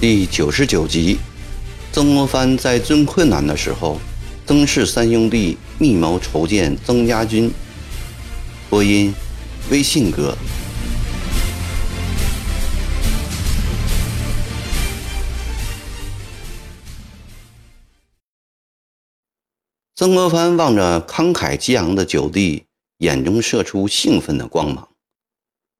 第九十九集，曾国藩在最困难的时候，曾氏三兄弟密谋筹建曾家军。播音：微信哥。曾国藩望着慷慨激昂的九弟，眼中射出兴奋的光芒。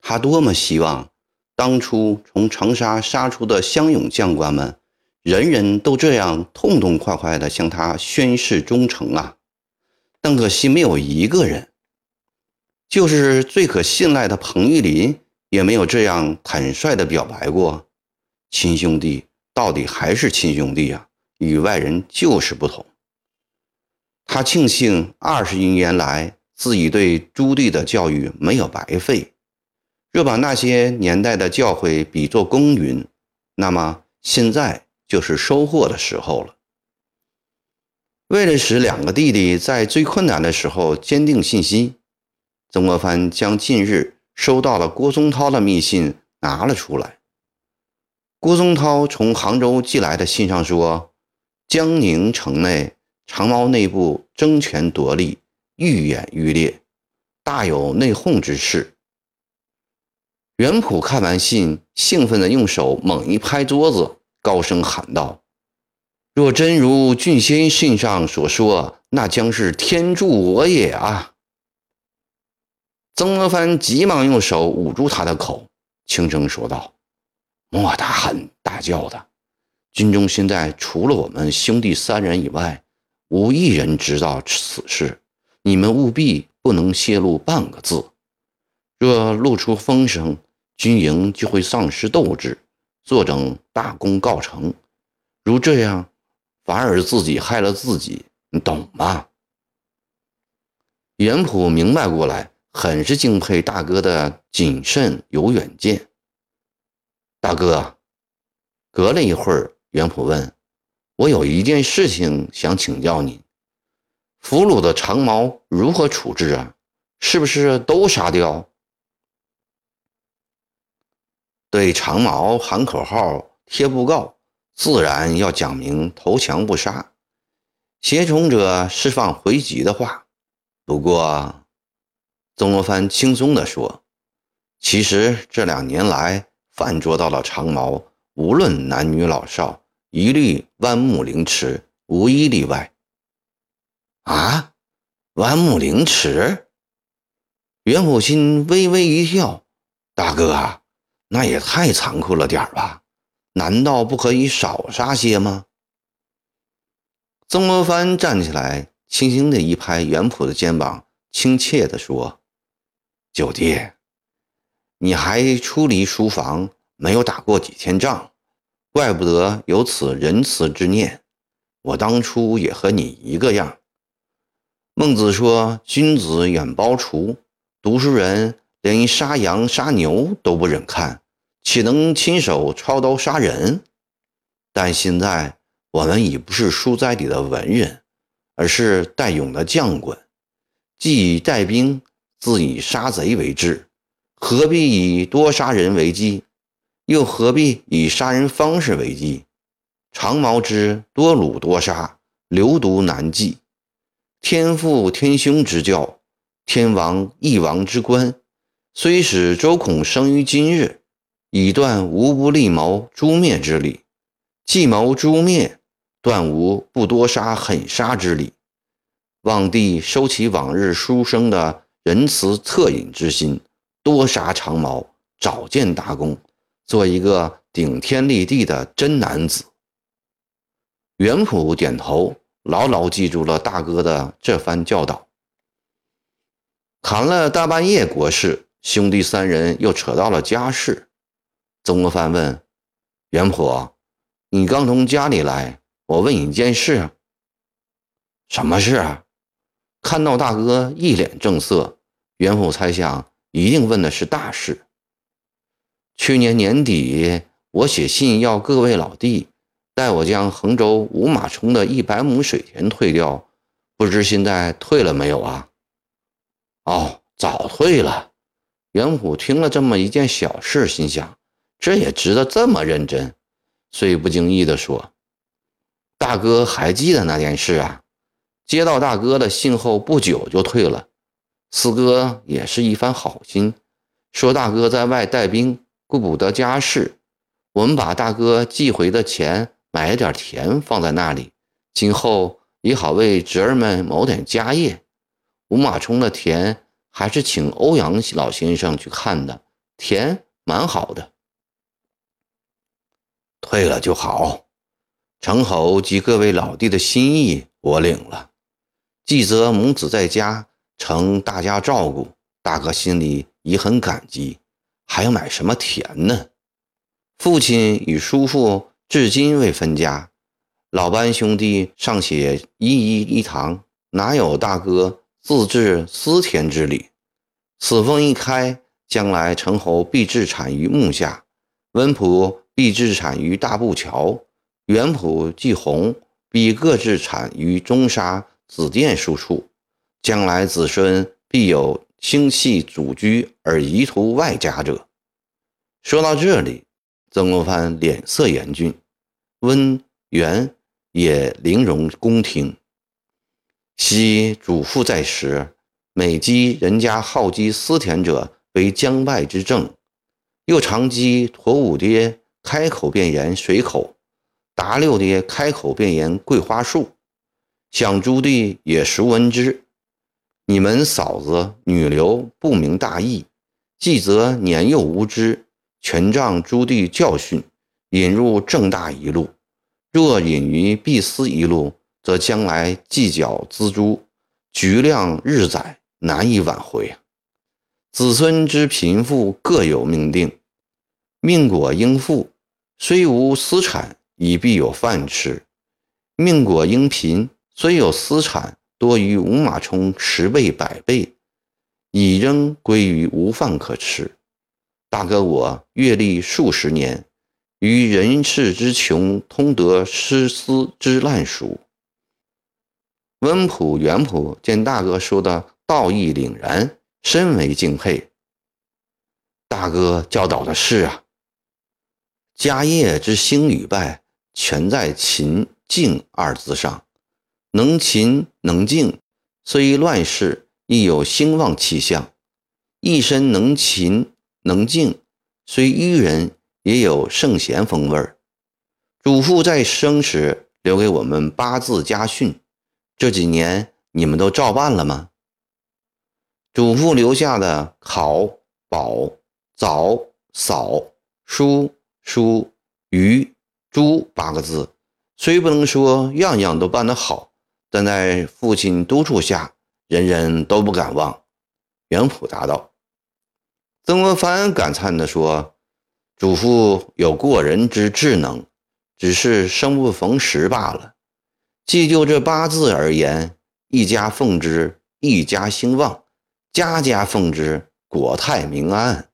他多么希望！当初从长沙杀出的乡勇将官们，人人都这样痛痛快快地向他宣誓忠诚啊！但可惜没有一个人，就是最可信赖的彭玉麟，也没有这样坦率地表白过。亲兄弟到底还是亲兄弟啊，与外人就是不同。他庆幸二十余年来自己对朱棣的教育没有白费。若把那些年代的教诲比作公云，那么现在就是收获的时候了。为了使两个弟弟在最困难的时候坚定信心，曾国藩将近日收到了郭松涛的密信拿了出来。郭松涛从杭州寄来的信上说，江宁城内长毛内部争权夺利，愈演愈烈，大有内讧之势。袁普看完信，兴奋地用手猛一拍桌子，高声喊道：“若真如俊仙信上所说，那将是天助我也啊！”曾国藩急忙用手捂住他的口，轻声说道：“莫大喊大叫的，军中现在除了我们兄弟三人以外，无一人知道此事。你们务必不能泄露半个字，若露出风声。”军营就会丧失斗志，坐等大功告成。如这样，反而自己害了自己，你懂吗？袁普明白过来，很是敬佩大哥的谨慎有远见。大哥，隔了一会儿，袁普问：“我有一件事情想请教你，俘虏的长毛如何处置啊？是不是都杀掉？”对长毛喊口号、贴布告，自然要讲明投降不杀，胁从者释放回籍的话。不过，曾国藩轻松地说：“其实这两年来，犯捉到了长毛，无论男女老少，一律剜目凌迟，无一例外。”啊，剜目凌迟！袁普心微微一笑，大哥啊！那也太残酷了点吧？难道不可以少杀些吗？曾国藩站起来，轻轻的一拍袁普的肩膀，亲切地说：“九弟，你还出离书房，没有打过几天仗，怪不得有此仁慈之念。我当初也和你一个样。孟子说：‘君子远庖厨。’读书人。”连杀羊杀牛都不忍看，岂能亲手操刀杀人？但现在我们已不是书斋里的文人，而是带勇的将官，既以带兵，自以杀贼为志，何必以多杀人为基？又何必以杀人方式为计？长矛之多虏多杀，流毒难继，天父天兄之教，天王一王之官。虽使周孔生于今日，以断无不立谋诛灭之理；计谋诛灭，断无不多杀狠杀之理。望帝收起往日书生的仁慈恻隐之心，多杀长矛，早建大功，做一个顶天立地的真男子。袁普点头，牢牢记住了大哥的这番教导。谈了大半夜国事。兄弟三人又扯到了家事。曾国藩问袁普：“你刚从家里来，我问你一件事。什么事啊？”看到大哥一脸正色，袁普猜想一定问的是大事。去年年底，我写信要各位老弟带我将衡州五马冲的一百亩水田退掉，不知现在退了没有啊？哦，早退了。袁虎听了这么一件小事，心想：这也值得这么认真，遂不经意地说：“大哥还记得那件事啊？接到大哥的信后不久就退了。四哥也是一番好心，说大哥在外带兵，顾不得家事，我们把大哥寄回的钱买了点田放在那里，今后。”也好为侄儿们谋点家业。五马冲的田还是请欧阳老先生去看的，田蛮好的。退了就好，程侯及各位老弟的心意我领了。季泽母子在家，承大家照顾，大哥心里已很感激，还要买什么田呢？父亲与叔父至今未分家。老班兄弟尚且一一一堂，哪有大哥自治私田之理？此风一开，将来陈侯必置产于木下，文普必置产于大步桥，元普、季红必各置产于中沙、子店数处。将来子孙必有兴弃祖居而移图外家者。说到这里，曾国藩脸色严峻，温元。也玲珑恭听。昔祖父在时，每击人家好积私田者为将败之政，又常击驼五爹开口便言水口，达六爹开口便言桂花树。想朱棣也熟闻之。你们嫂子女流不明大义，继则年幼无知，全仗朱棣教训，引入正大一路。若隐于必思一路，则将来计较锱铢，局量日载，难以挽回。子孙之贫富各有命定，命果应富，虽无私产，已必有饭吃；命果应贫，虽有私产，多于五马冲十倍百倍，已仍归于无饭可吃。大哥，我阅历数十年。于人世之穷，通得诗思之烂熟。温普、元普见大哥说的道义凛然，深为敬佩。大哥教导的是啊，家业之兴与败，全在勤敬二字上。能勤能静，虽乱世亦有兴旺气象；一身能勤能静，虽愚人。也有圣贤风味儿。祖父在生时留给我们八字家训，这几年你们都照办了吗？祖父留下的考、保、早、扫、书、书、余、猪八个字，虽不能说样样都办得好，但在父亲督促下，人人都不敢忘。袁普答道。曾国藩感叹地说。祖父有过人之智能，只是生不逢时罢了。既就这八字而言，一家奉之，一家兴旺；家家奉之，国泰民安。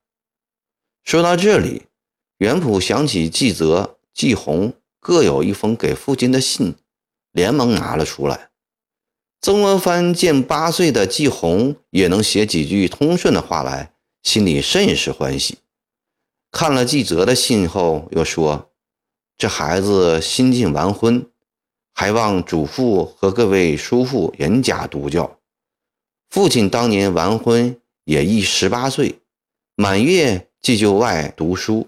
说到这里，袁普想起季泽、季红各有一封给父亲的信，连忙拿了出来。曾国藩见八岁的季红也能写几句通顺的话来，心里甚是欢喜。看了季泽的信后，又说：“这孩子新近完婚，还望祖父和各位叔父严加督教。父亲当年完婚也已十八岁，满月即就外读书。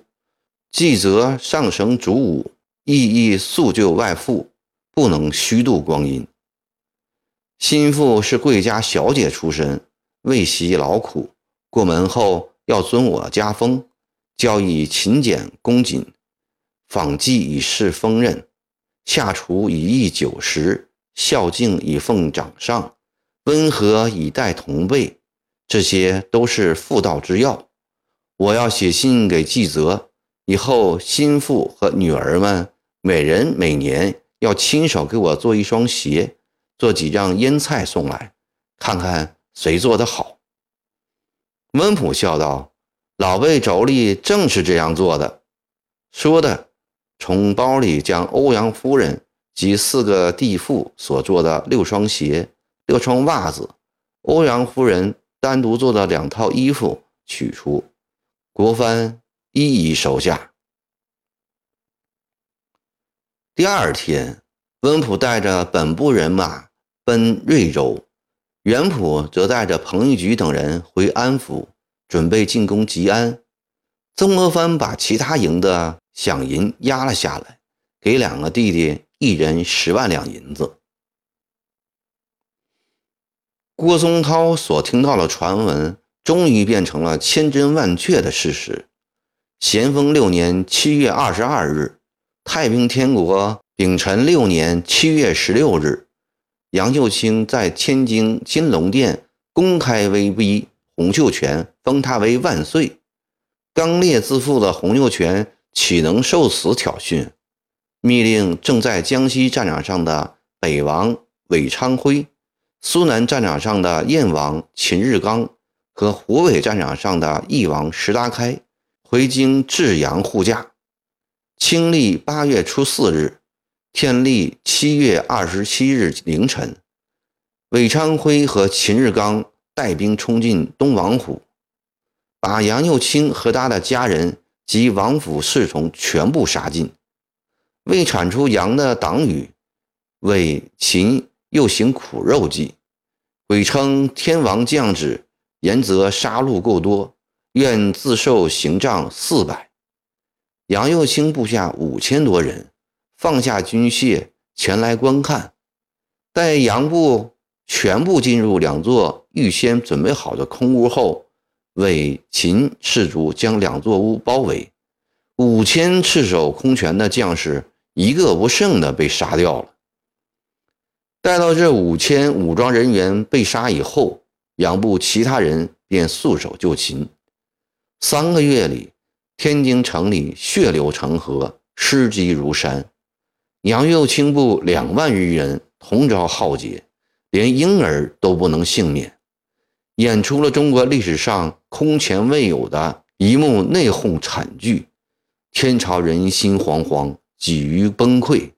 季泽上升主武，亦亦速就外父，不能虚度光阴。心腹是贵家小姐出身，未习劳苦，过门后要遵我家风。”教以勤俭恭谨，访祭以示丰任，下厨以益酒食，孝敬以奉长上，温和以待同辈，这些都是妇道之要。我要写信给季泽，以后心腹和女儿们每人每年要亲手给我做一双鞋，做几样腌菜送来，看看谁做的好。温普笑道。老辈妯娌正是这样做的。说的，从包里将欧阳夫人及四个弟妇所做的六双鞋六双袜子，欧阳夫人单独做的两套衣服取出，国藩一一收下。第二天，温普带着本部人马奔瑞州，袁普则带着彭玉举等人回安抚，准备进攻吉安。曾国藩把其他营的饷银压了下来，给两个弟弟一人十万两银子。郭松涛所听到的传闻，终于变成了千真万确的事实。咸丰六年七月二十二日，太平天国丙辰六年七月十六日，杨秀清在天津金龙殿公开威逼洪秀全，封他为万岁。刚烈自负的洪秀全岂能受此挑衅？密令正在江西战场上的北王韦昌辉。苏南战场上的燕王秦日刚和湖北战场上的翼王石达开回京至阳护驾。清历八月初四日，天历七月二十七日凌晨，韦昌辉和秦日刚带兵冲进东王府，把杨又清和他的家人及王府侍从全部杀尽。为铲除杨的党羽，为秦。又行苦肉计，伪称天王降旨，言则杀戮过多，愿自受刑杖四百。杨又清部下五千多人放下军械前来观看。待杨部全部进入两座预先准备好的空屋后，伪秦士卒将两座屋包围，五千赤手空拳的将士一个不剩的被杀掉了。待到这五千武装人员被杀以后，杨部其他人便束手就擒。三个月里，天津城里血流成河，尸积如山。杨右清部两万余人同遭浩劫，连婴儿都不能幸免，演出了中国历史上空前未有的一幕内讧惨剧。天朝人心惶惶，几于崩溃。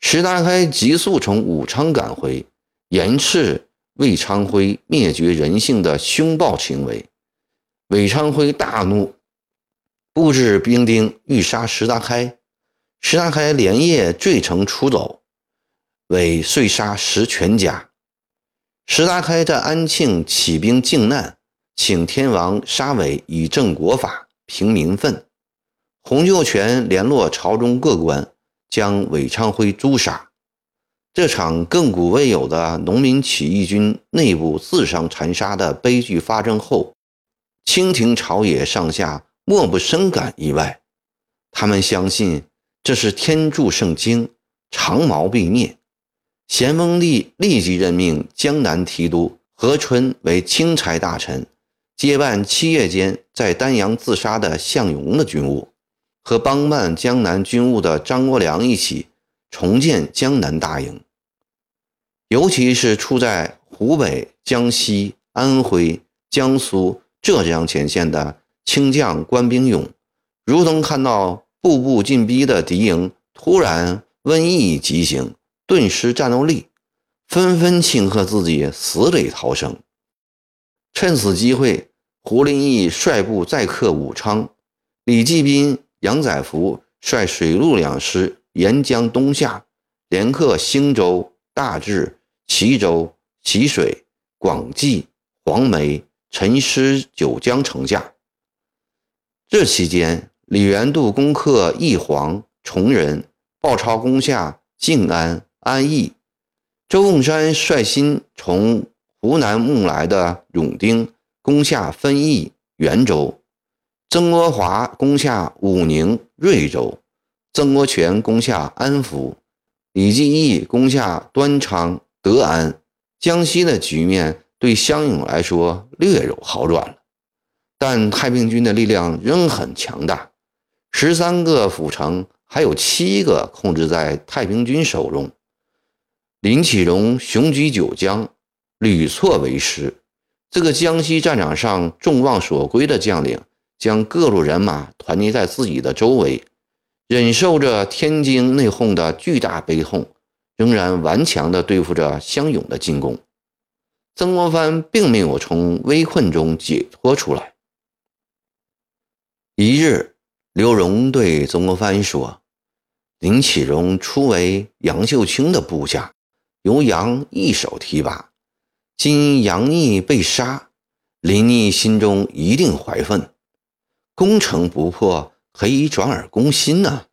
石达开急速从武昌赶回，严斥魏昌辉灭绝人性的凶暴行为。韦昌辉大怒，布置兵丁欲杀石达开。石达开连夜坠城出走，韦遂杀石全家。石达开在安庆起兵靖难，请天王杀韦以正国法，平民愤。洪秀全联络朝中各官。将韦昌辉诛杀，这场亘古未有的农民起义军内部自相残杀的悲剧发生后，清廷朝野上下莫不深感意外。他们相信这是天助圣经，长毛必灭。咸丰帝立即任命江南提督何春为钦差大臣，接办七月间在丹阳自杀的项勇的军务。和帮办江南军务的张国良一起重建江南大营，尤其是处在湖北、江西、安徽、江苏、浙江前线的清将官兵勇，如同看到步步进逼的敌营突然瘟疫急行，顿失战斗力，纷纷庆贺自己死里逃生。趁此机会，胡林翼率部再克武昌，李继斌。杨载福率水陆两师沿江东下，连克兴州、大治、齐州、齐水、广济、黄梅、陈师九江城下。这期间，李元度攻克义黄、崇仁，鲍超攻下靖安、安邑。周凤山率新从湖南募来的勇丁攻下分邑、元州。曾国华攻下武宁、瑞州，曾国荃攻下安福，李继义攻下端昌、德安。江西的局面对湘勇来说略有好转了，但太平军的力量仍很强大。十三个府城还有七个控制在太平军手中。林启荣雄居九江，屡挫为师。这个江西战场上众望所归的将领。将各路人马团结在自己的周围，忍受着天津内讧的巨大悲痛，仍然顽强地对付着湘勇的进攻。曾国藩并没有从危困中解脱出来。一日，刘荣对曾国藩说：“林启荣初为杨秀清的部下，由杨一手提拔。今杨毅被杀，林毅心中一定怀愤。攻城不破，可以转而攻心呢。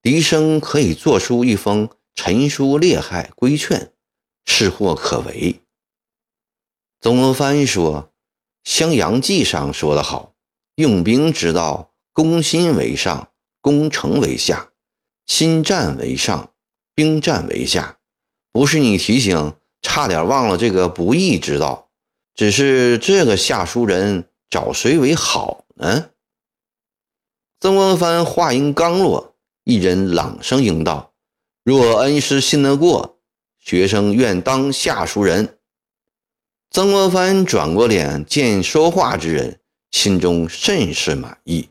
笛声可以作出一封陈书列害规劝，是或可为。”曾国藩说：“襄阳记上说得好，用兵之道，攻心为上，攻城为下；心战为上，兵战为下。不是你提醒，差点忘了这个不义之道。只是这个下书人找谁为好呢？”曾国藩话音刚落，一人朗声应道：“若恩师信得过，学生愿当下书人。”曾国藩转过脸，见说话之人，心中甚是满意。